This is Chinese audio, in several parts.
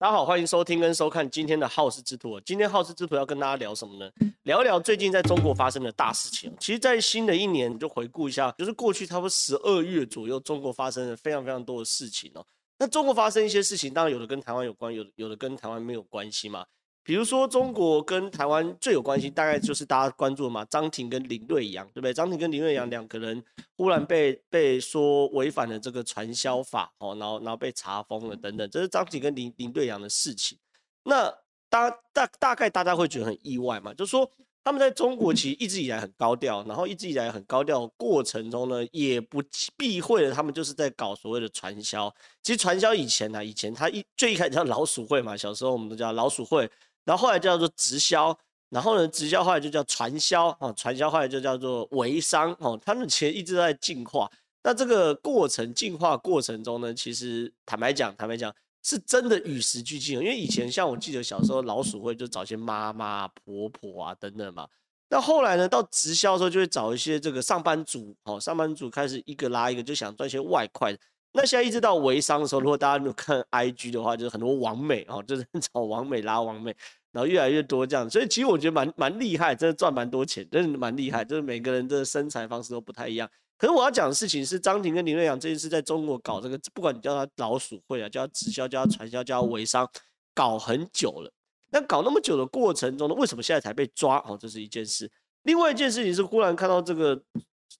大家好，欢迎收听跟收看今天的好事之徒。今天好事之徒要跟大家聊什么呢？聊一聊最近在中国发生的大事情。其实，在新的一年，就回顾一下，就是过去差不多十二月左右，中国发生了非常非常多的事情哦。那中国发生一些事情，当然有的跟台湾有关，有的有的跟台湾没有关系嘛。比如说，中国跟台湾最有关系，大概就是大家关注的嘛，张庭跟林瑞阳，对不对？张庭跟林瑞阳两个人忽然被被说违反了这个传销法，哦，然后然后被查封了等等，这是张庭跟林林瑞阳的事情。那大大大概大家会觉得很意外嘛，就是说他们在中国其实一直以来很高调，然后一直以来很高调过程中呢，也不避讳了他们就是在搞所谓的传销。其实传销以前呢，以前他一最一开始叫老鼠会嘛，小时候我们都叫老鼠会。然后后来叫做直销，然后呢，直销后来就叫传销啊，传销后来就叫做微商哦，他们其实一直在进化。那这个过程进化过程中呢，其实坦白讲，坦白讲是真的与时俱进。因为以前像我记得小时候老鼠会就找些妈妈、婆婆啊等等嘛。那后来呢，到直销的时候就会找一些这个上班族哦，上班族开始一个拉一个，就想赚些外快。那现在一直到微商的时候，如果大家有看 IG 的话，就是很多网美哦，就是 找网美拉网美。然后越来越多这样，所以其实我觉得蛮蛮厉害，真的赚蛮多钱，真的蛮厉害。就是每个人的生财方式都不太一样。可是我要讲的事情是，张庭跟林瑞阳这件事在中国搞这个，不管你叫他老鼠会啊，叫他直销，叫他传销，叫他微商，搞很久了。那搞那么久的过程中呢，为什么现在才被抓？哦，这是一件事。另外一件事情是，忽然看到这个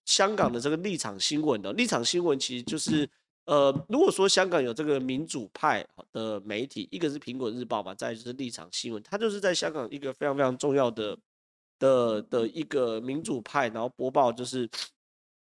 香港的这个立场新闻的立场新闻，其实就是。呃，如果说香港有这个民主派的媒体，一个是苹果日报嘛，再就是立场新闻，它就是在香港一个非常非常重要的的的一个民主派，然后播报就是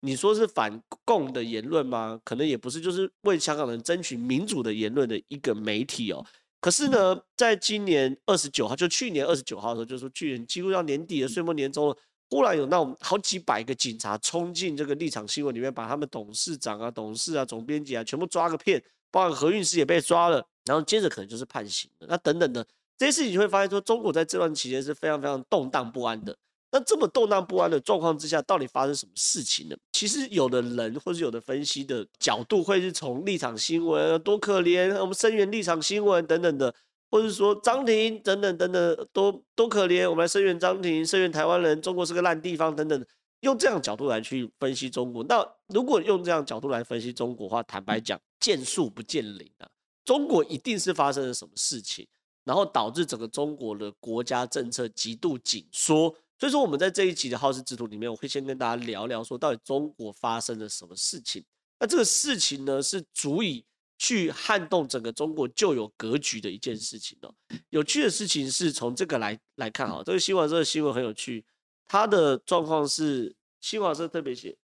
你说是反共的言论吗？可能也不是，就是为香港人争取民主的言论的一个媒体哦。可是呢，在今年二十九号，就去年二十九号的时候，就是说去年几乎到年底的岁末年终了。忽然有那种好几百个警察冲进这个立场新闻里面，把他们董事长啊、董事啊、总编辑啊全部抓个遍，包括何韵诗也被抓了，然后接着可能就是判刑了。那等等的这些事情，你会发现说，中国在这段期间是非常非常动荡不安的。那这么动荡不安的状况之下，到底发生什么事情呢？其实有的人或是有的分析的角度，会是从立场新闻多可怜，我们声援立场新闻等等的。或者说张庭等等等等多多可怜，我们来声援张庭，声援台湾人，中国是个烂地方等等，用这样角度来去分析中国。那如果用这样角度来分析中国的话，坦白讲，见树不见林啊，中国一定是发生了什么事情，然后导致整个中国的国家政策极度紧缩。所以说，我们在这一集的好事之徒里面，我会先跟大家聊聊说，到底中国发生了什么事情。那这个事情呢，是足以。去撼动整个中国旧有格局的一件事情哦。有趣的事情是从这个来来看哈，这个新华社的新闻很有趣。它的状况是新华社特别写，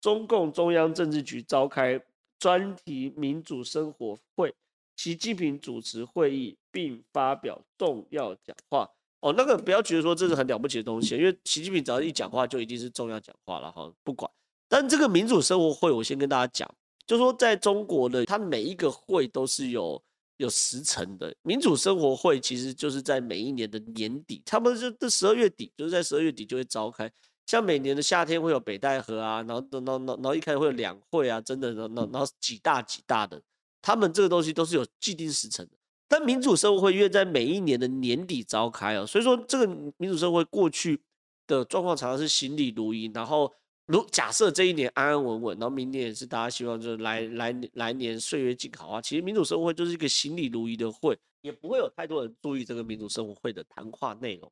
中共中央政治局召开专题民主生活会，习近平主持会议并发表重要讲话。哦，那个不要觉得说这是很了不起的东西，因为习近平只要一讲话就一定是重要讲话了哈，不管。但这个民主生活会，我先跟大家讲。就说在中国的，它每一个会都是有有时辰的。民主生活会其实就是在每一年的年底，差不多就这十二月底，就是在十二月底就会召开。像每年的夏天会有北戴河啊，然后然后然后一开会有两会啊，真的，然后然后几大几大的，他们这个东西都是有既定时辰的。但民主生活会约在每一年的年底召开啊，所以说这个民主生活会过去的状况常常是行礼如仪，然后。如假设这一年安安稳稳，然后明年也是大家希望就是来来来年岁月静好啊。其实民主生活会就是一个行礼如仪的会，也不会有太多人注意这个民主生活会的谈话内容。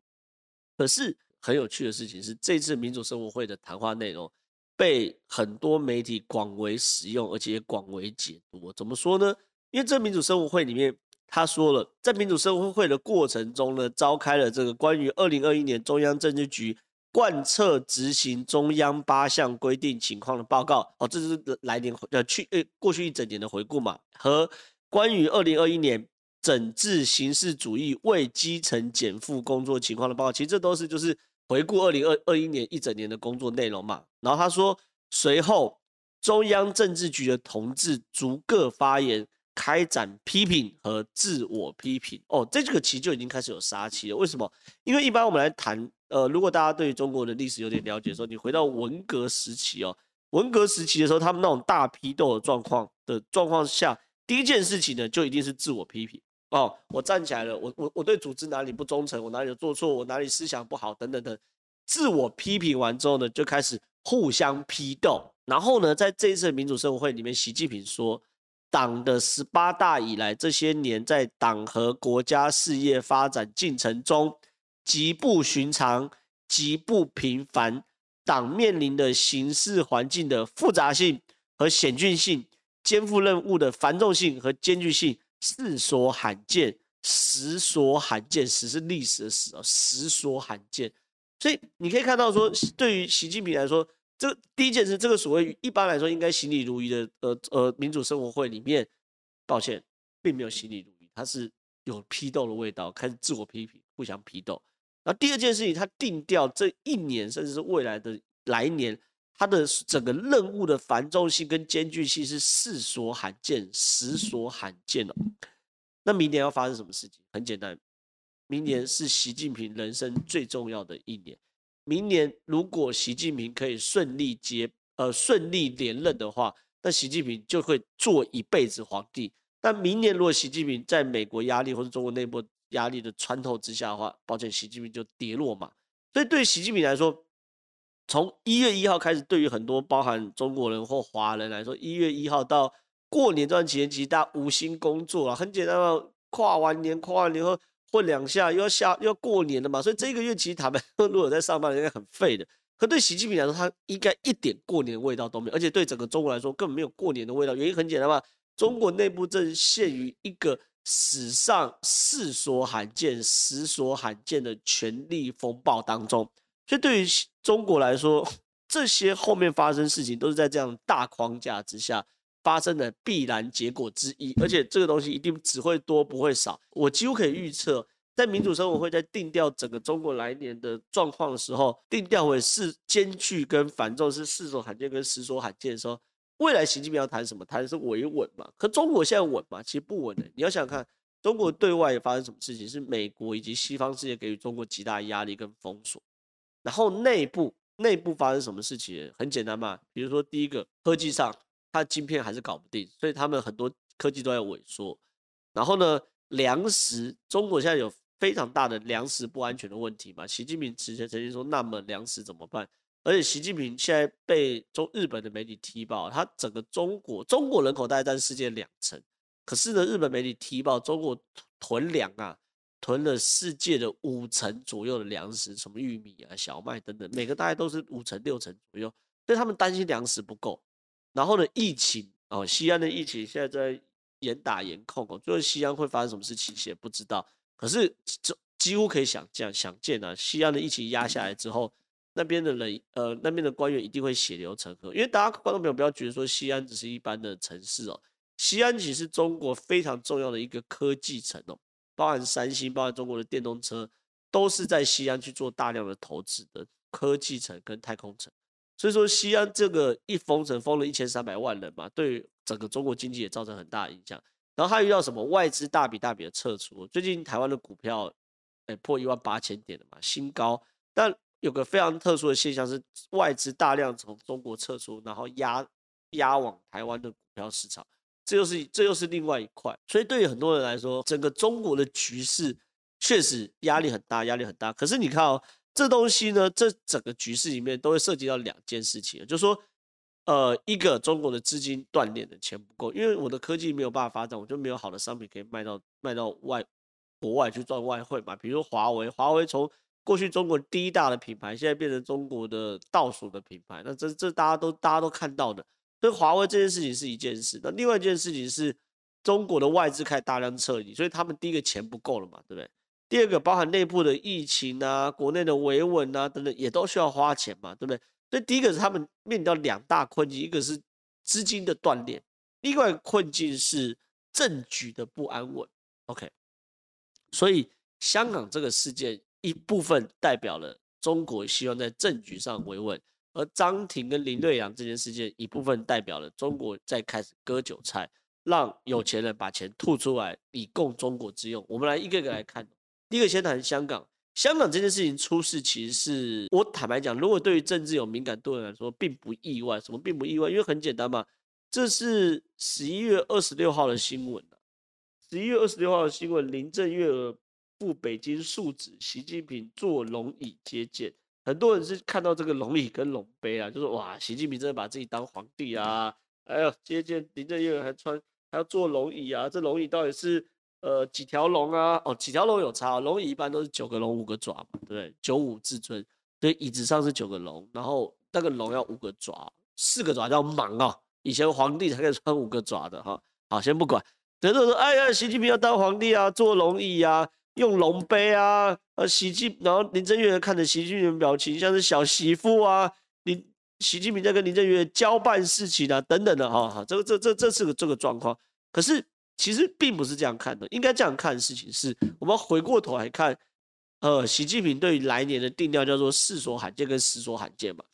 可是很有趣的事情是，这次民主生活会的谈话内容被很多媒体广为使用，而且也广为解读。怎么说呢？因为这民主生活会里面他说了，在民主生活会的过程中呢，召开了这个关于二零二一年中央政治局。贯彻执行中央八项规定情况的报告，哦，这是来年呃去呃过去一整年的回顾嘛，和关于二零二一年整治形式主义为基层减负工作情况的报告，其实这都是就是回顾二零二二一年一整年的工作内容嘛。然后他说，随后中央政治局的同志逐个发言，开展批评和自我批评。哦，这个其实就已经开始有杀气了。为什么？因为一般我们来谈。呃，如果大家对中国的历史有点了解的时候，你回到文革时期哦，文革时期的时候，他们那种大批斗的状况的状况下，第一件事情呢，就一定是自我批评。哦，我站起来了，我我我对组织哪里不忠诚，我哪里有做错，我哪里思想不好，等等等，自我批评完之后呢，就开始互相批斗。然后呢，在这一次民主生活会里面，习近平说，党的十八大以来这些年，在党和国家事业发展进程中，极不寻常，极不平凡，党面临的形势环境的复杂性和险峻性，肩负任务的繁重性和艰巨性。世所罕见，实所罕见，史是历史的史啊，实所罕见。所以你可以看到说，对于习近平来说，这第一件事，这个所谓一般来说应该行礼如仪的，呃呃，民主生活会里面，抱歉，并没有行礼如仪，它是有批斗的味道，开始自我批评，互相批斗。那第二件事情，他定调这一年，甚至是未来的来年。他的整个任务的繁重性跟艰巨性是世所罕见、实所罕见哦。那明年要发生什么事情？很简单，明年是习近平人生最重要的一年。明年如果习近平可以顺利接呃顺利连任的话，那习近平就会做一辈子皇帝。但明年如果习近平在美国压力或者中国内部压力的穿透之下的话，抱歉，习近平就跌落马。所以对习近平来说，从一月一号开始，对于很多包含中国人或华人来说，一月一号到过年这段期间，其实大家无心工作啊，很简单嘛，跨完年，跨完年后混两下，又要下又要过年了嘛，所以这一个月其实他们如果在上班，应该很废的。可对习近平来说，他应该一点过年味道都没有，而且对整个中国来说，根本没有过年的味道。原因很简单嘛，中国内部正陷于一个史上世所罕见、史所罕见的权力风暴当中。所以对于中国来说，这些后面发生事情都是在这样大框架之下发生的必然结果之一，而且这个东西一定只会多不会少。我几乎可以预测，在民主生活会在定调整个中国来年的状况的时候，定调为是艰巨跟繁重，是四所罕见跟十所罕见的时候，未来习近平要谈什么？谈的是维稳嘛？可中国现在稳嘛？其实不稳的。你要想想看，中国对外也发生什么事情？是美国以及西方世界给予中国极大压力跟封锁。然后内部内部发生什么事情？很简单嘛，比如说第一个科技上，它的晶片还是搞不定，所以他们很多科技都在萎缩。然后呢，粮食，中国现在有非常大的粮食不安全的问题嘛。习近平之前曾经说，那么粮食怎么办？而且习近平现在被中日本的媒体踢爆，他整个中国中国人口大概占世界两成，可是呢，日本媒体踢爆中国囤粮啊。囤了世界的五成左右的粮食，什么玉米啊、小麦等等，每个大概都是五成六成左右，所以他们担心粮食不够。然后呢，疫情哦，西安的疫情现在在严打严控哦，最后西安会发生什么事情，也不知道。可是这几乎可以想见，想见啊，西安的疫情压下来之后，那边的人呃，那边的官员一定会血流成河，因为大家观众朋友不要觉得说西安只是一般的城市哦，西安其实是中国非常重要的一个科技城哦。包含三星，包含中国的电动车，都是在西安去做大量的投资的科技城跟太空城。所以说，西安这个一封城封了一千三百万人嘛，对整个中国经济也造成很大的影响。然后还遇到什么外资大笔大笔的撤出，最近台湾的股票，哎，破一万八千点了嘛，新高。但有个非常特殊的现象是，外资大量从中国撤出，然后压压往台湾的股票市场。这又是这又是另外一块，所以对于很多人来说，整个中国的局势确实压力很大，压力很大。可是你看哦，这东西呢，这整个局势里面都会涉及到两件事情，就是说，呃，一个中国的资金断裂的钱不够，因为我的科技没有办法发展，我就没有好的商品可以卖到卖到外国外去赚外汇嘛。比如说华为，华为从过去中国第一大的品牌，现在变成中国的倒数的品牌，那这这大家都大家都看到的。所以华为这件事情是一件事，那另外一件事情是中国的外资开始大量撤离，所以他们第一个钱不够了嘛，对不对？第二个包含内部的疫情啊、国内的维稳啊等等，也都需要花钱嘛，对不对？所以第一个是他们面临到两大困境，一个是资金的断裂，另外一个困境是政局的不安稳。OK，所以香港这个事件一部分代表了中国希望在政局上维稳。而张庭跟林瑞阳这件事件，一部分代表了中国在开始割韭菜，让有钱人把钱吐出来以供中国之用。我们来一个一个来看。第一个先谈香港，香港这件事情出事，其实是我坦白讲，如果对于政治有敏感度的人来说，并不意外。什么并不意外？因为很简单嘛，这是十一月二十六号的新闻。十一月二十六号的新闻，林郑月娥赴北京述职，习近平坐龙椅接见。很多人是看到这个龙椅跟龙杯啊，就说哇，习近平真的把自己当皇帝啊！哎呦，接见林郑月娥还穿还要坐龙椅啊，这龙椅到底是呃几条龙啊？哦，几条龙有差，龙椅一般都是九个龙五个爪嘛，对不对？九五至尊，对，椅子上是九个龙，然后那个龙要五个爪，四个爪叫蟒啊。以前皇帝才可以穿五个爪的哈。好，先不管，等等说，哎呀，习近平要当皇帝啊，坐龙椅啊。用龙杯啊，呃，习近，然后林郑月看着习近平的表情像是小媳妇啊，林习近平在跟林郑月交办事情啊，等等的哈，哈，这个这这这是个这个状况。可是其实并不是这样看的，应该这样看的事情是，我们回过头来看，呃，习近平对于来年的定调叫做世所罕见跟十所罕见嘛，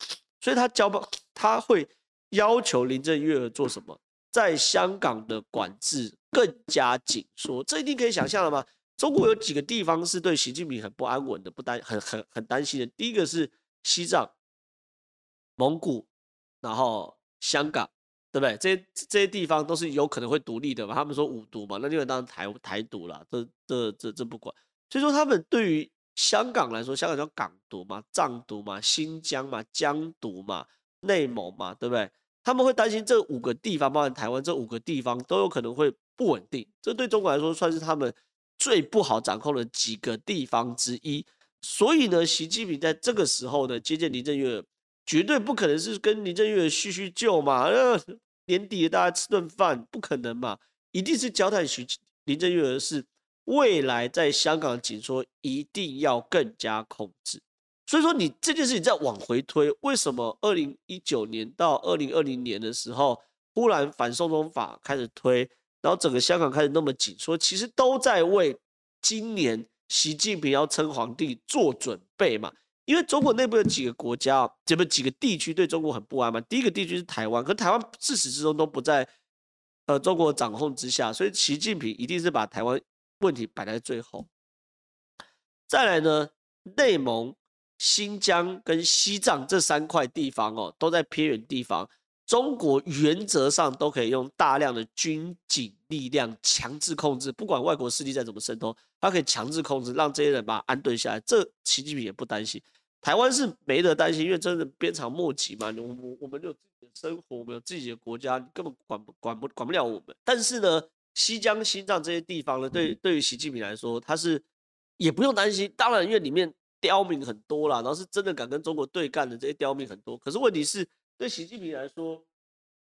所以他交办他会要求林郑月娥做什么，在香港的管制更加紧缩，这一定可以想象了吗？中国有几个地方是对习近平很不安稳的，不担很很很担心的。第一个是西藏、蒙古，然后香港，对不对？这些这些地方都是有可能会独立的嘛。他们说五独嘛，那就当台台独了。这这这这不管。所以说他们对于香港来说，香港叫港独嘛、藏独嘛、新疆嘛、疆独嘛、内蒙嘛，对不对？他们会担心这五个地方，包含台湾这五个地方都有可能会不稳定。这对中国来说算是他们。最不好掌控的几个地方之一，所以呢，习近平在这个时候呢接见林郑月，绝对不可能是跟林郑月娥叙叙旧嘛，呃，年底大家吃顿饭，不可能嘛，一定是交代徐林郑月娥是未来在香港紧缩一定要更加控制。所以说，你这件事情再往回推，为什么二零一九年到二零二零年的时候，忽然反送中法开始推？然后整个香港开始那么紧，缩其实都在为今年习近平要称皇帝做准备嘛。因为中国内部有几个国家，这么几个地区对中国很不安嘛。第一个地区是台湾，可台湾自始至终都不在呃中国掌控之下，所以习近平一定是把台湾问题摆在最后。再来呢，内蒙、新疆跟西藏这三块地方哦，都在偏远地方。中国原则上都可以用大量的军警力量强制控制，不管外国势力再怎么渗透，他可以强制控制，让这些人把他安顿下来。这习近平也不担心，台湾是没得担心，因为真的鞭长莫及嘛。我我我们有自己的生活，我们有自己的国家，根本管不管不管不了我们。但是呢，西疆、西藏这些地方呢，对对于习近平来说，他是也不用担心。当然，因为里面刁民很多啦，然后是真的敢跟中国对干的这些刁民很多。可是问题是。对习近平来说，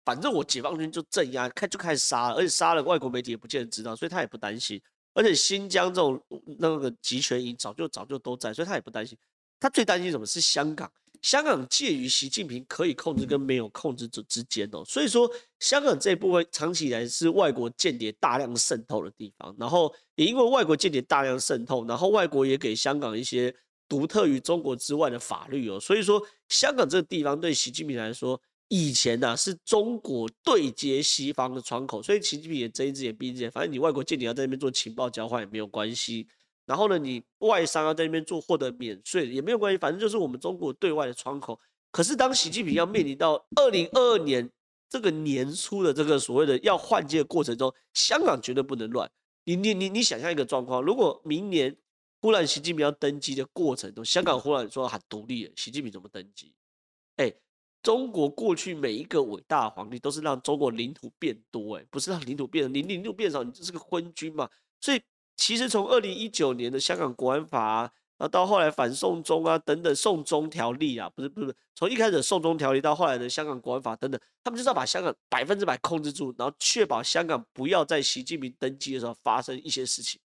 反正我解放军就镇压，开就开始杀了，而且杀了外国媒体也不见得知道，所以他也不担心。而且新疆这种那个集权营早就早就都在，所以他也不担心。他最担心什么？是香港。香港介于习近平可以控制跟没有控制者之间哦，所以说香港这一部分长期以来是外国间谍大量渗透的地方。然后也因为外国间谍大量渗透，然后外国也给香港一些。独特于中国之外的法律哦，所以说香港这个地方对习近平来说，以前呢、啊、是中国对接西方的窗口，所以习近平也睁一只眼闭一只眼，反正你外国间谍要在那边做情报交换也没有关系，然后呢，你外商要在那边做获得免税也没有关系，反正就是我们中国对外的窗口。可是当习近平要面临到二零二二年这个年初的这个所谓的要换届过程中，香港绝对不能乱。你你你你想象一个状况，如果明年。忽然，习近平要登基的过程中，香港忽然说喊独立了，习近平怎么登基？哎，中国过去每一个伟大的皇帝都是让中国领土变多，哎，不是让领土变，你领土变少，你就是个昏君嘛。所以，其实从二零一九年的香港国安法啊，到后来反送中啊等等，送中条例啊，不是不是，从一开始送中条例到后来的香港国安法等等，他们就是要把香港百分之百控制住，然后确保香港不要在习近平登基的时候发生一些事情。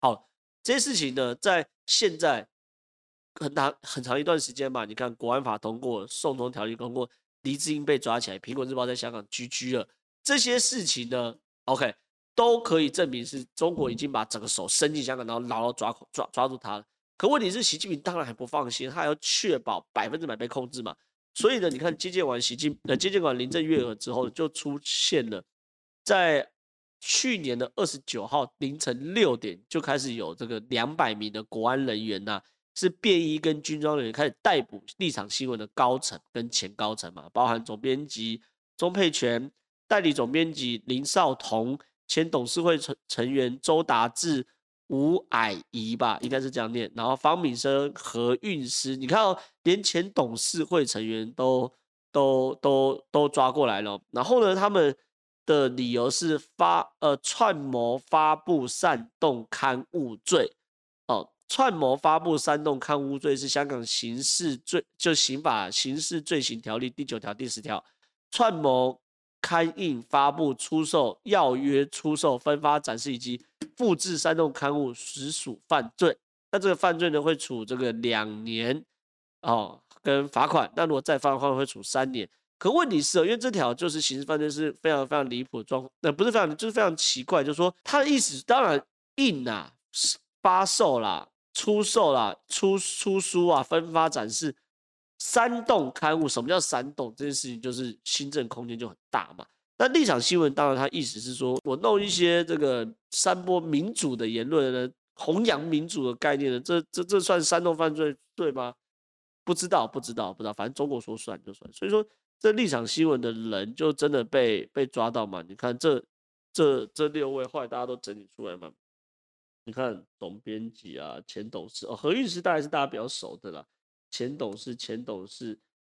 好。这些事情呢，在现在很长很长一段时间吧，你看国安法通过，送中条例通过，黎智英被抓起来，苹果日报在香港居居了，这些事情呢，OK，都可以证明是中国已经把整个手伸进香港，然后牢牢抓抓抓住他了。可问题是，习近平当然还不放心，他要确保百分之百被控制嘛。所以呢，你看接见完习近呃接见完林郑月娥之后，就出现了在。去年的二十九号凌晨六点就开始有这个两百名的国安人员呐、是便衣跟军装人员开始逮捕立场新闻的高层跟前高层嘛，包含总编辑钟沛权、代理总编辑林少彤、前董事会成成员周达志、吴矮仪吧，应该是这样念。然后方敏生、何韵诗，你看哦，连前董事会成员都都都都抓过来了。然后呢，他们的理由是发呃串谋发布煽动刊物罪哦，串谋发布煽动刊物罪是香港刑事罪就刑法刑事罪行条例第九条第十条，串谋。刊印、发布、出售、要约出售、分发、展示以及复制煽动刊物，实属犯罪。那这个犯罪呢，会处这个两年哦，跟罚款。那如果再犯的话，会处三年。可问题是，因为这条就是刑事犯罪是非常非常离谱的状，那不是非常，就是非常奇怪。就是说，他的意思当然印啊、发售啦、出售啦、出出书啊、分发、展示。煽动刊物，什么叫煽动？这件事情就是新政空间就很大嘛。那立场新闻当然，他意思是说我弄一些这个煽播民主的言论呢，弘扬民主的概念呢，这这这算煽动犯罪对吗？不知道，不知道，不知道，反正中国说算就算。所以说，这立场新闻的人就真的被被抓到嘛？你看这这这六位，后来大家都整理出来嘛？你看总编辑啊，前董事哦，何韵诗大概是大家比较熟的啦。前董事、前董事、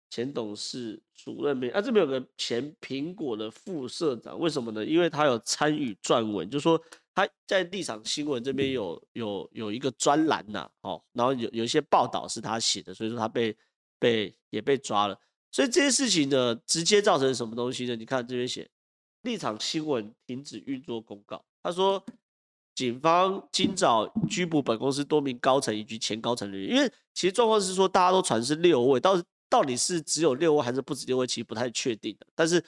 前董事主任没啊？这边有个前苹果的副社长，为什么呢？因为他有参与撰文，就说他在立场新闻这边有有有一个专栏呐，哦，然后有有一些报道是他写的，所以说他被被也被抓了。所以这些事情呢，直接造成什么东西呢？你看这边写立场新闻停止运作公告，他说。警方今早拘捕本公司多名高层以及前高层人员，因为其实状况是说，大家都传是六位，到到底是只有六位还是不止六位，其实不太确定的。但是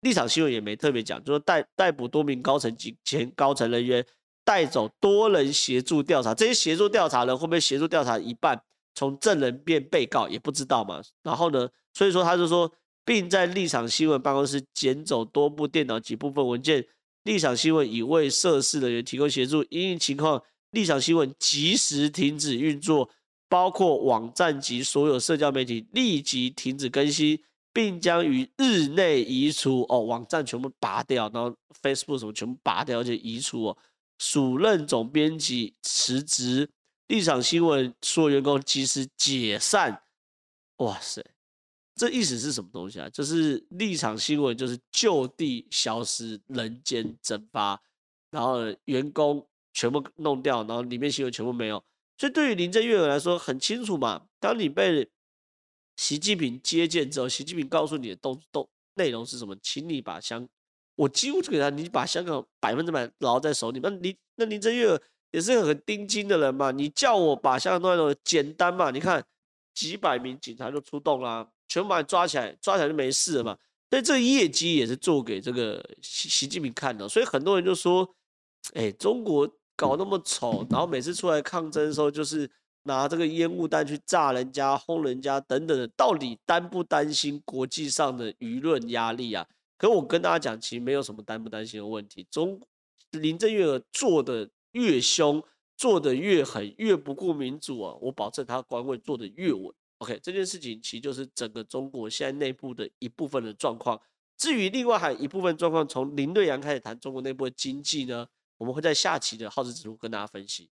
立场新闻也没特别讲，就说逮逮捕多名高层及前高层人员，带走多人协助调查，这些协助调查人会不会协助调查一半，从证人变被告也不知道嘛。然后呢，所以说他就说，并在立场新闻办公室捡走多部电脑及部分文件。立场新闻已为涉事人员提供协助，因应情况，立场新闻即时停止运作，包括网站及所有社交媒体立即停止更新，并将于日内移除。哦，网站全部拔掉，然后 Facebook 什么全部拔掉，而且移除哦。署任总编辑辞职，立场新闻所有员工即时解散。哇塞！这意思是什么东西啊？就是立场新闻就是就地消失、人间蒸发，然后员工全部弄掉，然后里面新闻全部没有。所以对于林郑月娥来说很清楚嘛，当你被习近平接见之后，习近平告诉你的动动内容是什么？请你把香，我几乎就给他，你把香港百分之百牢在手里。那林那林郑月娥也是个很盯紧的人嘛，你叫我把香港弄来，简单嘛？你看几百名警察就出动啦。全部把你抓起来，抓起来就没事了嘛。所以这个业绩也是做给这个习习近平看的。所以很多人就说：“哎，中国搞那么丑，然后每次出来抗争的时候，就是拿这个烟雾弹去炸人家、轰人家等等的，到底担不担心国际上的舆论压力啊？”可我跟大家讲，其实没有什么担不担心的问题。中林郑月娥做的越凶，做的越狠，越不顾民主啊，我保证他官位做的越稳。OK，这件事情其实就是整个中国现在内部的一部分的状况。至于另外还有一部分状况，从林瑞阳开始谈中国内部的经济呢，我们会在下期的耗资指数跟大家分析。